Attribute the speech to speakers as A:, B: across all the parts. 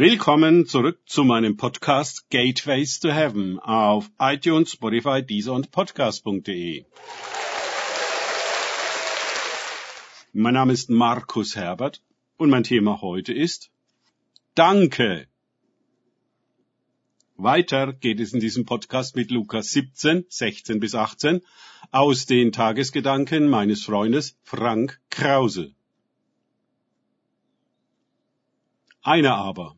A: Willkommen zurück zu meinem Podcast Gateways to Heaven auf iTunes, Spotify, Deezer und Podcast.de. Mein Name ist Markus Herbert und mein Thema heute ist Danke. Weiter geht es in diesem Podcast mit Lukas 17, 16 bis 18 aus den Tagesgedanken meines Freundes Frank Krause. Einer aber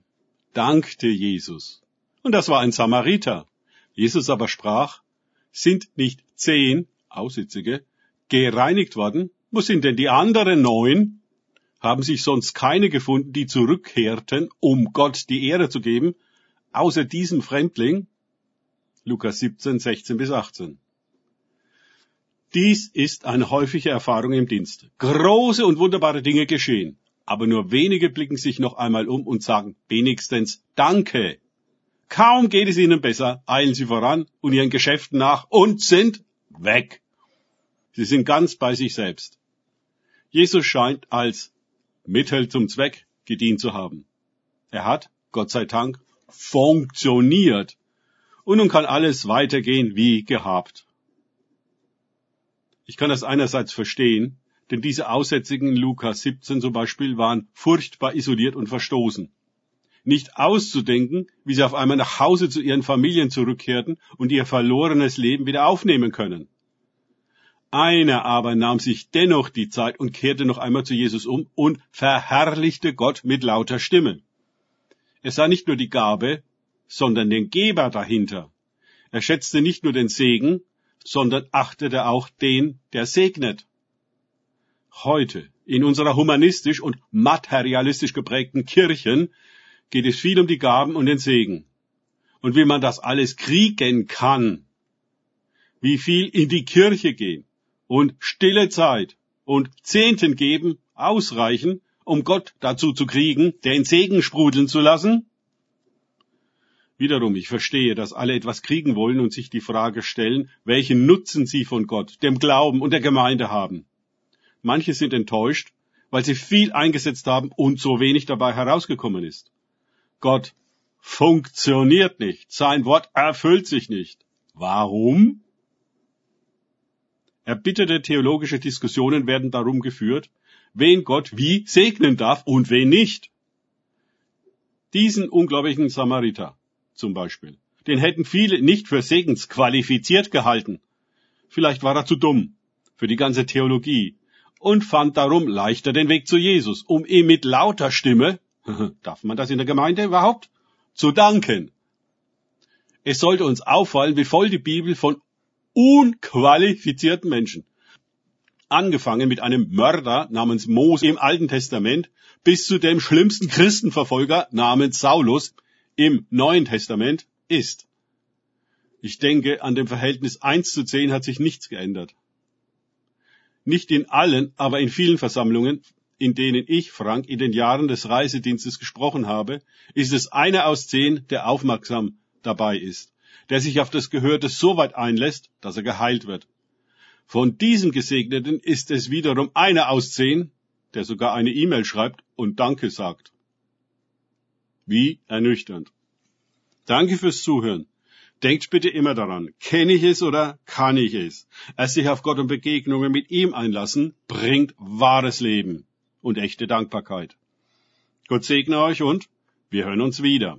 A: dankte Jesus. Und das war ein Samariter. Jesus aber sprach, sind nicht zehn Aussitzige gereinigt worden? Wo sind denn die anderen neun? Haben sich sonst keine gefunden, die zurückkehrten, um Gott die Ehre zu geben, außer diesem Fremdling? Lukas 17, 16 bis 18. Dies ist eine häufige Erfahrung im Dienst. Große und wunderbare Dinge geschehen aber nur wenige blicken sich noch einmal um und sagen wenigstens Danke. Kaum geht es ihnen besser, eilen sie voran und ihren Geschäften nach und sind weg. Sie sind ganz bei sich selbst. Jesus scheint als Mittel zum Zweck gedient zu haben. Er hat, Gott sei Dank, funktioniert. Und nun kann alles weitergehen wie gehabt. Ich kann das einerseits verstehen, denn diese Aussätzigen in Lukas 17 zum Beispiel waren furchtbar isoliert und verstoßen. Nicht auszudenken, wie sie auf einmal nach Hause zu ihren Familien zurückkehrten und ihr verlorenes Leben wieder aufnehmen können. Einer aber nahm sich dennoch die Zeit und kehrte noch einmal zu Jesus um und verherrlichte Gott mit lauter Stimme. Er sah nicht nur die Gabe, sondern den Geber dahinter. Er schätzte nicht nur den Segen, sondern achtete auch den, der segnet. Heute, in unserer humanistisch und materialistisch geprägten Kirchen, geht es viel um die Gaben und den Segen. Und wie man das alles kriegen kann, wie viel in die Kirche gehen und stille Zeit und Zehnten geben ausreichen, um Gott dazu zu kriegen, den Segen sprudeln zu lassen? Wiederum, ich verstehe, dass alle etwas kriegen wollen und sich die Frage stellen, welchen Nutzen sie von Gott, dem Glauben und der Gemeinde haben. Manche sind enttäuscht, weil sie viel eingesetzt haben und so wenig dabei herausgekommen ist. Gott funktioniert nicht. Sein Wort erfüllt sich nicht. Warum? Erbitterte theologische Diskussionen werden darum geführt, wen Gott wie segnen darf und wen nicht. Diesen unglaublichen Samariter zum Beispiel, den hätten viele nicht für segensqualifiziert gehalten. Vielleicht war er zu dumm für die ganze Theologie und fand darum leichter den Weg zu Jesus, um ihm mit lauter Stimme, darf man das in der Gemeinde überhaupt, zu danken. Es sollte uns auffallen, wie voll die Bibel von unqualifizierten Menschen, angefangen mit einem Mörder namens Mose im Alten Testament bis zu dem schlimmsten Christenverfolger namens Saulus im Neuen Testament ist. Ich denke, an dem Verhältnis 1 zu 10 hat sich nichts geändert. Nicht in allen, aber in vielen Versammlungen, in denen ich, Frank, in den Jahren des Reisedienstes gesprochen habe, ist es einer aus zehn, der aufmerksam dabei ist, der sich auf das Gehörte so weit einlässt, dass er geheilt wird. Von diesen Gesegneten ist es wiederum einer aus zehn, der sogar eine E-Mail schreibt und Danke sagt. Wie ernüchternd. Danke fürs Zuhören. Denkt bitte immer daran, kenne ich es oder kann ich es? Es sich auf Gott und Begegnungen mit ihm einlassen, bringt wahres Leben und echte Dankbarkeit. Gott segne euch und wir hören uns wieder.